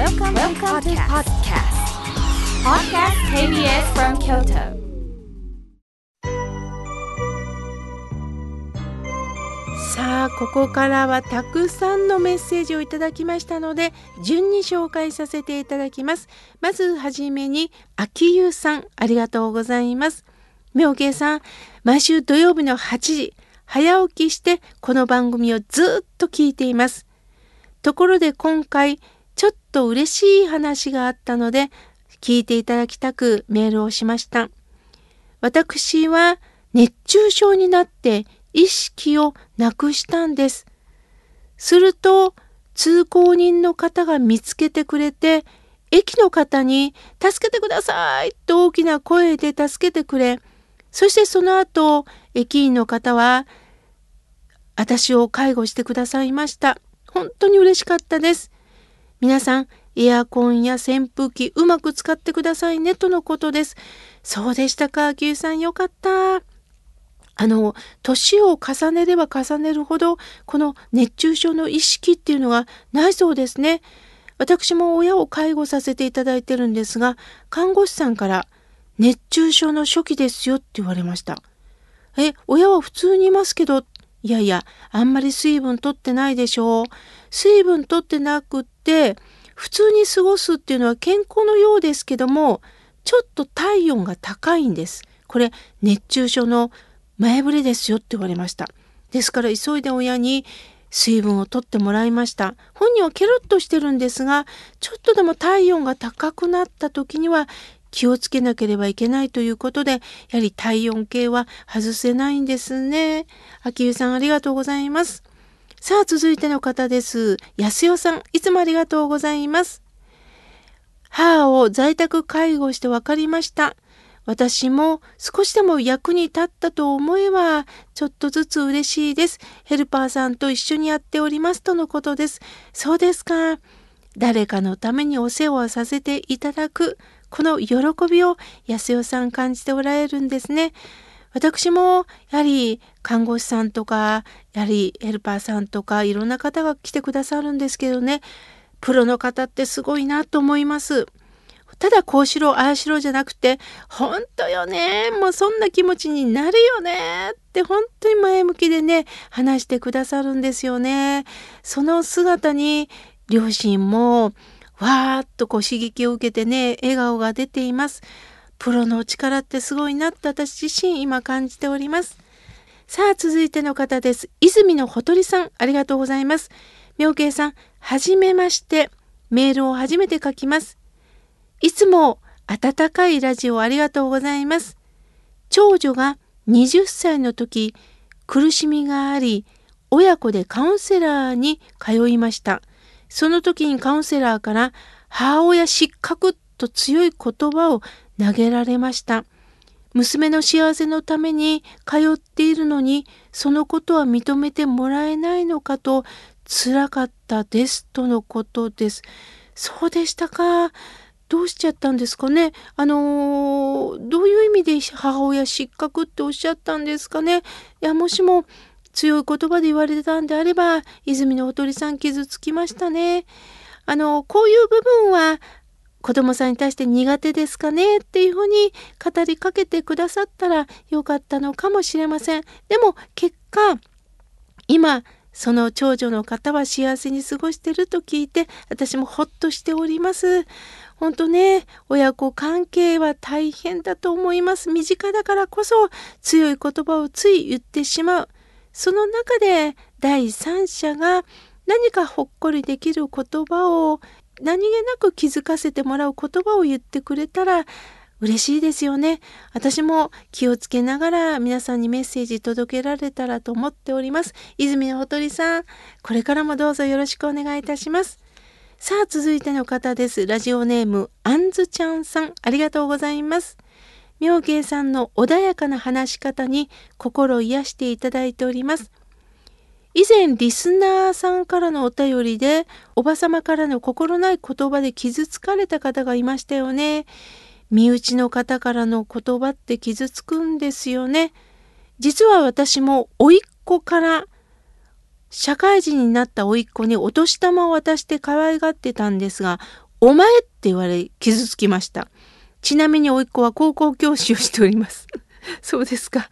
Welcome, Welcome to podcast. Podcast KBS from Kyoto. さあここからはたくさんのメッセージをいただきましたので順に紹介させていただきますまずはじめに秋優さんありがとうございます妙慶さん毎週土曜日の8時早起きしてこの番組をずっと聞いていますところで今回ちょっと嬉しい話があったので聞いていただきたくメールをしました私は熱中症になって意識をなくしたんです。すると通行人の方が見つけてくれて駅の方に「助けてください!」と大きな声で助けてくれそしてその後駅員の方は私を介護してくださいました。本当に嬉しかったです。皆さんエアコンや扇風機うまく使ってくださいねとのことです。そうでしたか、牛さんよかった。あの年を重ねれば重ねるほどこの熱中症の意識っていうのがないそうですね。私も親を介護させていただいてるんですが看護師さんから熱中症の初期ですよって言われました。え、親は普通にいますけど、いやいや、あんまり水分取ってないでしょう。水分取ってなくって、普通に過ごすっていうのは健康のようですけども、ちょっと体温が高いんです。これ、熱中症の前触れですよって言われました。ですから急いで親に水分をとってもらいました。本人はケロッとしてるんですが、ちょっとでも体温が高くなった時には気をつけなければいけないということで、やはり体温計は外せないんですね。秋湯さんありがとうございます。さあ続いての方です。安代さん、いつもありがとうございます。母を在宅介護して分かりました。私も少しでも役に立ったと思えば、ちょっとずつ嬉しいです。ヘルパーさんと一緒にやっておりますとのことです。そうですか。誰かのためにお世話をさせていただく、この喜びを安代さん感じておられるんですね。私もやはり看護師さんとか、やはりヘルパーさんとかいろんな方が来てくださるんですけどね、プロの方ってすごいなと思います。ただこうしろああしろじゃなくて本当よねもうそんな気持ちになるよねって本当に前向きでね話してくださるんですよね。その姿に両親もわーっとこう刺激を受けてね笑顔が出ています。プロの力ってすごいなって私自身今感じております。さあ続いての方です。泉のほとりさんありがとうございます。妙慶さんはじめましてメールを初めて書きます。いつも温かいラジオありがとうございます。長女が20歳の時、苦しみがあり、親子でカウンセラーに通いました。その時にカウンセラーから母親失格と強い言葉を投げられました。娘の幸せのために通っているのにそのことは認めてもらえないのかと辛かったですとのことです。そうでしたか？どうしちゃったんですかね？あのー、どういう意味で母親失格っておっしゃったんですかね？いやもしも強い言葉で言われたんであれば泉のおとりさん傷つきましたね。あのこういう部分は子供さんに対して苦手ですかねっていうふうに語りかけてくださったらよかったのかもしれません。でも結果今その長女の方は幸せに過ごしてると聞いて私もほっとしております。本当ね、親子関係は大変だと思います。身近だからこそ強い言葉をつい言ってしまう。その中で第三者が何かほっこりできる言葉を何気なく気づかせてもらう言葉を言ってくれたら嬉しいですよね。私も気をつけながら皆さんにメッセージ届けられたらと思っております。泉のほとりさん、これからもどうぞよろしくお願いいたします。さあ続いての方です。ラジオネームあんずちゃんさんありがとうございます。妙慶さんの穏やかな話し方に心癒していただいております。以前リスナーさんからのお便りでおばさまからの心ない言葉で傷つかれた方がいましたよね。身内の方からの言葉って傷つくんですよね。実は私も甥っ子から社会人になった甥っ子にお年玉を渡して可愛がってたんですが、お前って言われ傷つきました。ちなみに甥っ子は高校教師をしております。そうですか。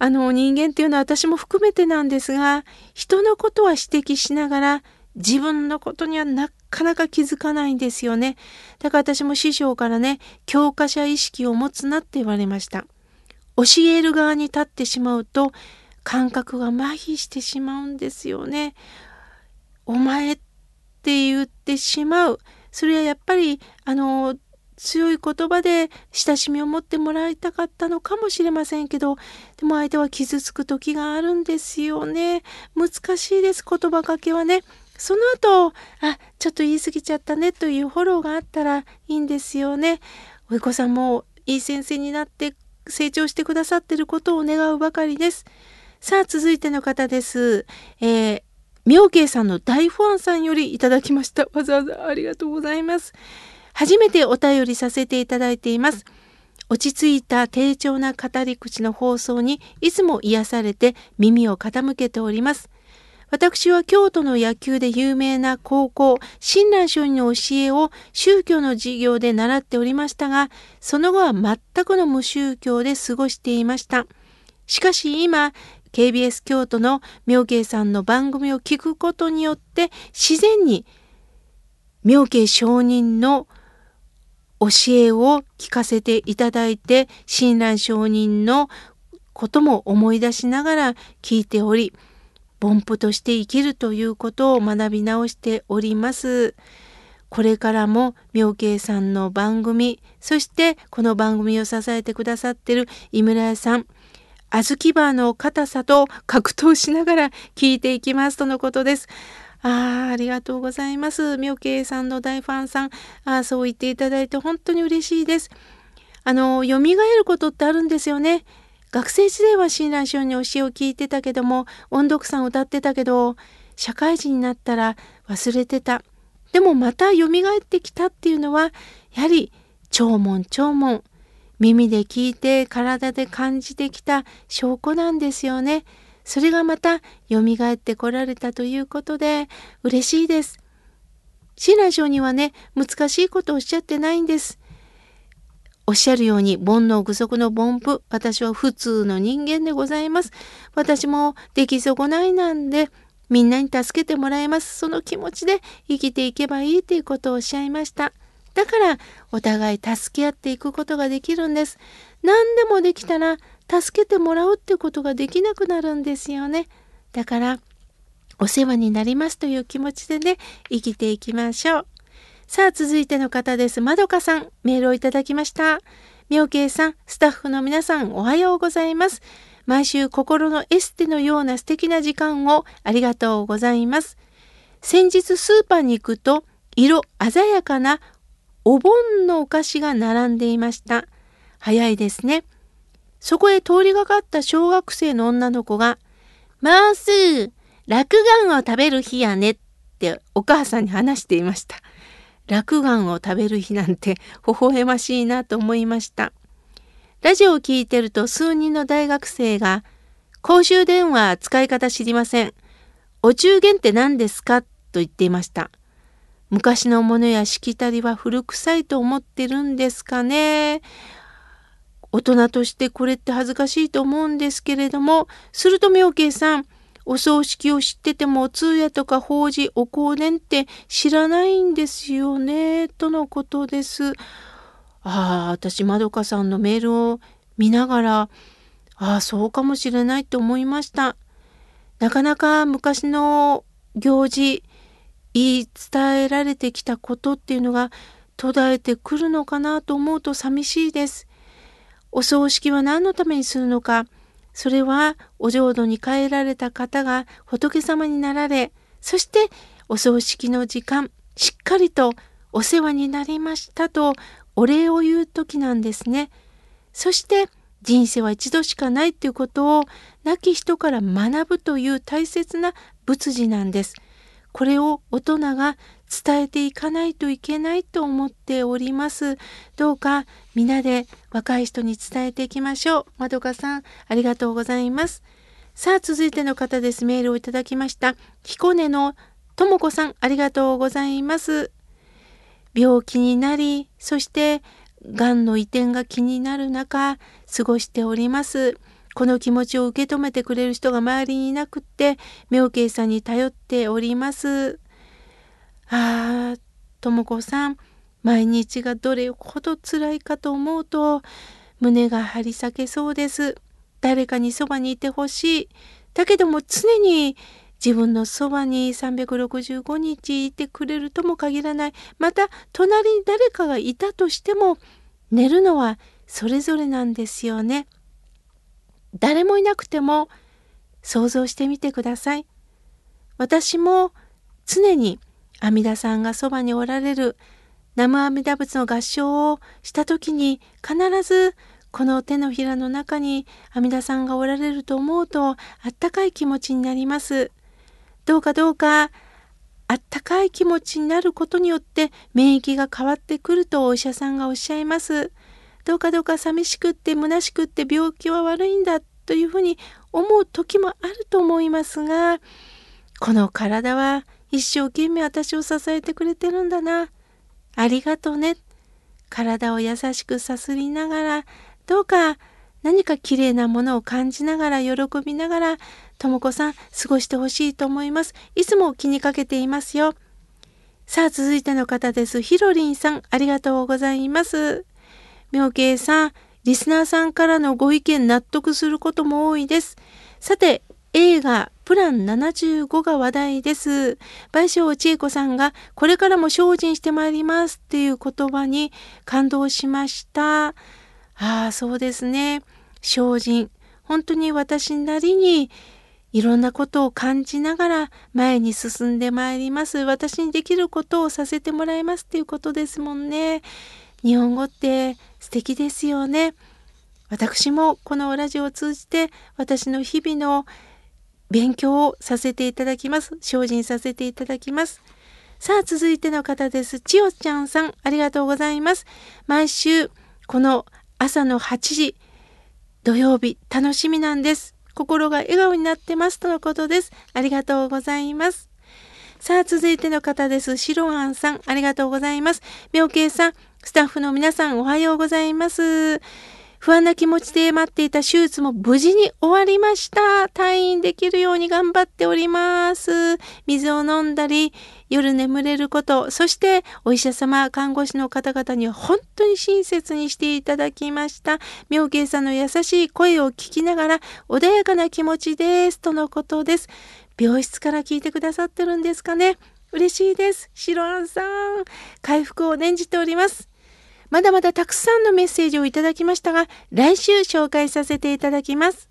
あの人間っていうのは私も含めてなんですが人のことは指摘しながら自分のことにはなかなか気づかないんですよね。だから私も師匠からね教科者意識を持つなって言われました。教える側に立ってしまうと感覚が麻痺してしまうんですよね。お前って言ってしまう。それはやっぱりあの強い言葉で親しみを持ってもらいたかったのかもしれませんけどでも相手は傷つく時があるんですよね。難しいです言葉かけはね。その後あちょっと言い過ぎちゃったねというフォローがあったらいいんですよね。おい子さんもいい先生になって成長してくださってることを願うばかりです。さあ続いての方です。えー妙慶さんの大ファンさんよりいただきました。わざわざありがとうございます。初めてお便りさせていただいています。落ち着いた低調な語り口の放送にいつも癒されて耳を傾けております。私は京都の野球で有名な高校、親鸞聖人の教えを宗教の授業で習っておりましたが、その後は全くの無宗教で過ごしていました。しかし今、KBS 京都の妙慶さんの番組を聞くことによって自然に妙慶上人の教えを聞かせていただいて親鸞上人のことも思い出しながら聞いており凡夫として生きるということを学び直しております。これからも妙慶さんの番組そしてこの番組を支えてくださっている井村屋さん小豆バーの硬さと格闘しながら聞いていきますとのことです。ああ、ありがとうございます。妙慶さんの大ファンさん、あそう言っていただいて本当に嬉しいです。あの、蘇ることってあるんですよね。学生時代は親鸞聖に教えを聞いてたけども、音読さん歌ってたけど、社会人になったら忘れてた。でもまた蘇ってきたっていうのは、やはり聴聞聴聞。耳で聞いて体で感じてきた証拠なんですよね。それがまた蘇ってこられたということで嬉しいです。親鸞聖にはね難しいことをおっしゃってないんです。おっしゃるように煩悩具足の凡夫私は普通の人間でございます。私も出来損ないなんでみんなに助けてもらいますその気持ちで生きていけばいいということをおっしゃいました。だからお互い助け合っていくことができるんです。何でもできたら助けてもらうってことができなくなるんですよね。だからお世話になりますという気持ちでね生きていきましょう。さあ続いての方です。まどかさんメールをいただきました。妙慶さんスタッフの皆さんおはようございます。毎週心のエステのような素敵な時間をありがとうございます。先日スーパーに行くと色鮮やかなお盆のお菓子が並んでいました。早いですね。そこへ通りがかった小学生の女の子が、もうすぐ、落雁を食べる日やねってお母さんに話していました。落雁を食べる日なんて微笑ましいなと思いました。ラジオを聞いてると数人の大学生が、公衆電話使い方知りません。お中元って何ですかと言っていました。昔のものやしきたりは古臭いと思ってるんですかね。大人としてこれって恥ずかしいと思うんですけれどもすると妙慶さんお葬式を知ってても通夜とか法事お香典って知らないんですよねとのことです。ああ私まどかさんのメールを見ながらああそうかもしれないと思いました。なかなか昔の行事言い伝えられてきたことっていうのが途絶えてくるのかなと思うと寂しいです。お葬式は何のためにするのかそれはお浄土に帰られた方が仏様になられそしてお葬式の時間しっかりとお世話になりましたとお礼を言う時なんですね。そして人生は一度しかないということを亡き人から学ぶという大切な仏事なんです。これを大人が伝えていかないといけないと思っております。どうか皆で若い人に伝えていきましょう。まどかさん、ありがとうございます。さあ、続いての方です。メールをいただきました。彦根のともこさん、ありがとうございます。病気になり、そしてがんの移転が気になる中、過ごしております。この気持ちを受け止めてくれる人が周りにいなくって、妙慶さんに頼っております。ああ、とも子さん、毎日がどれほど辛いかと思うと、胸が張り裂けそうです。誰かにそばにいてほしい。だけども常に自分のそばに365日いてくれるとも限らない。また、隣に誰かがいたとしても、寝るのはそれぞれなんですよね。誰もいなくても想像してみてください。私も常に阿弥陀さんがそばにおられる南無阿弥陀仏の合唱をした時に必ずこの手のひらの中に阿弥陀さんがおられると思うとあったかい気持ちになります。どうかどうかあったかい気持ちになることによって免疫が変わってくるとお医者さんがおっしゃいます。どうかどうか寂しくって虚しくって病気は悪いんだというふうに思う時もあると思いますがこの体は一生懸命私を支えてくれてるんだな。ありがとうね。体を優しくさすりながら。どうか何か綺麗なものを感じながら喜びながらとも子さん過ごしてほしいと思います。いつも気にかけていますよ。さあ続いての方です。ひろりんさんありがとうございます。妙慶さん、リスナーさんからのご意見納得することも多いです。さて、映画プラン75が話題です。賠償千恵子さんがこれからも精進してまいりますっていう言葉に感動しました。ああ、そうですね。精進。本当に私なりにいろんなことを感じながら前に進んでまいります。私にできることをさせてもらいますっていうことですもんね。日本語って素敵ですよね。私もこのラジオを通じて私の日々の勉強をさせていただきます。精進させていただきます。さあ、続いての方です。千代ちゃんさん、ありがとうございます。毎週、この朝の8時、土曜日、楽しみなんです。心が笑顔になってますとのことです。ありがとうございます。さあ、続いての方です。シロアンさん、ありがとうございます。妙慶さん、スタッフの皆さんおはようございます。不安な気持ちで待っていた手術も無事に終わりました。退院できるように頑張っております。水を飲んだり、夜眠れること、そしてお医者様、看護師の方々には本当に親切にしていただきました。妙慶さんの優しい声を聞きながら穏やかな気持ちです。とのことです。病室から聞いてくださってるんですかね。嬉しいです。シロアンさん、回復を念じております。まだまだたくさんのメッセージをいただきましたが、来週紹介させていただきます。